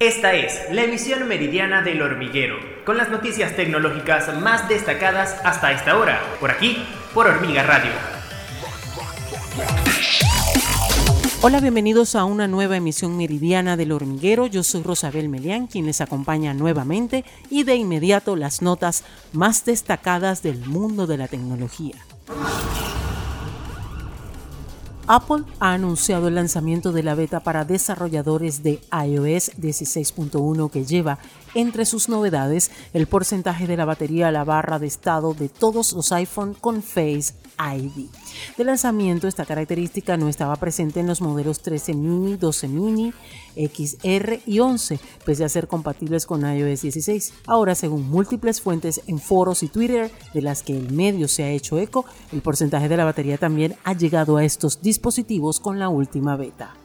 Esta es la emisión meridiana del hormiguero, con las noticias tecnológicas más destacadas hasta esta hora, por aquí, por Hormiga Radio. Hola, bienvenidos a una nueva emisión meridiana del hormiguero. Yo soy Rosabel Melián, quien les acompaña nuevamente y de inmediato las notas más destacadas del mundo de la tecnología. Apple ha anunciado el lanzamiento de la beta para desarrolladores de iOS 16.1 que lleva entre sus novedades el porcentaje de la batería a la barra de estado de todos los iPhone con Face De lanzamiento, esta característica no estaba presente en los modelos 13 mini, 12 mini, XR y 11, pese a ser compatibles con iOS 16. Ahora, según múltiples fuentes en foros y Twitter de las que el medio se ha hecho eco, el porcentaje de la batería también ha llegado a estos dispositivos con la última beta.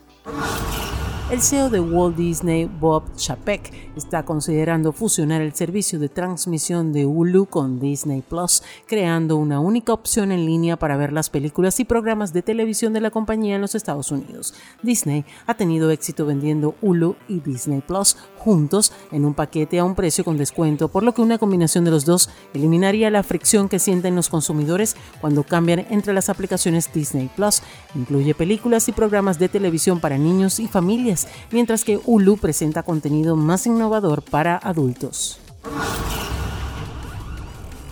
El CEO de Walt Disney, Bob Chapek, está considerando fusionar el servicio de transmisión de Hulu con Disney Plus, creando una única opción en línea para ver las películas y programas de televisión de la compañía en los Estados Unidos. Disney ha tenido éxito vendiendo Hulu y Disney Plus juntos en un paquete a un precio con descuento, por lo que una combinación de los dos eliminaría la fricción que sienten los consumidores cuando cambian entre las aplicaciones Disney Plus. Incluye películas y programas de televisión para niños y familias mientras que Hulu presenta contenido más innovador para adultos.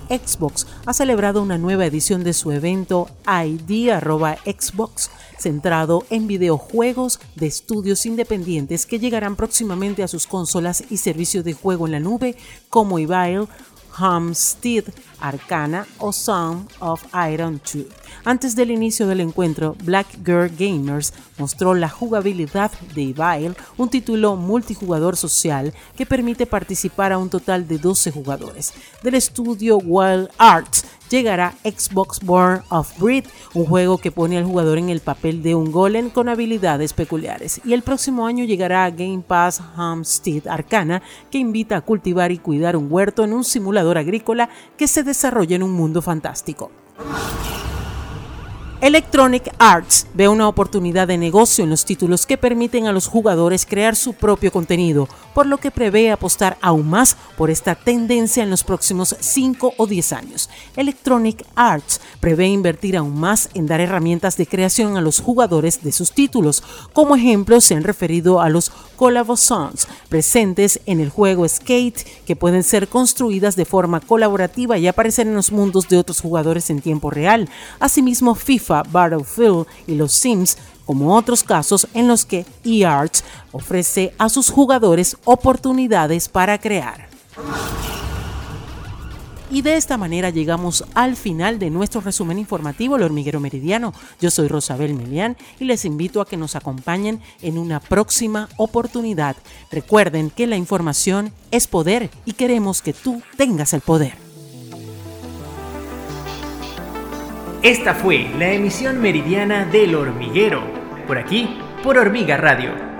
Xbox ha celebrado una nueva edición de su evento ID Xbox, centrado en videojuegos de estudios independientes que llegarán próximamente a sus consolas y servicios de juego en la nube como Evil, Homestead, Arcana o Song of Iron 2. Antes del inicio del encuentro, Black Girl Gamers mostró la jugabilidad de Evil, un título multijugador social que permite participar a un total de 12 jugadores. Del estudio Wild Arts llegará Xbox Born of Breed, un juego que pone al jugador en el papel de un golem con habilidades peculiares. Y el próximo año llegará Game Pass Homestead Arcana, que invita a cultivar y cuidar un huerto en un simulador agrícola que se desarrolla en un mundo fantástico. Electronic Arts ve una oportunidad de negocio en los títulos que permiten a los jugadores crear su propio contenido, por lo que prevé apostar aún más por esta tendencia en los próximos 5 o 10 años. Electronic Arts prevé invertir aún más en dar herramientas de creación a los jugadores de sus títulos. Como ejemplo, se han referido a los Collaborations presentes en el juego Skate, que pueden ser construidas de forma colaborativa y aparecer en los mundos de otros jugadores en tiempo real. Asimismo, Battlefield y los Sims, como otros casos en los que eArts ofrece a sus jugadores oportunidades para crear. Y de esta manera llegamos al final de nuestro resumen informativo El Hormiguero Meridiano. Yo soy Rosabel Melián y les invito a que nos acompañen en una próxima oportunidad. Recuerden que la información es poder y queremos que tú tengas el poder. Esta fue la emisión meridiana del hormiguero, por aquí, por Hormiga Radio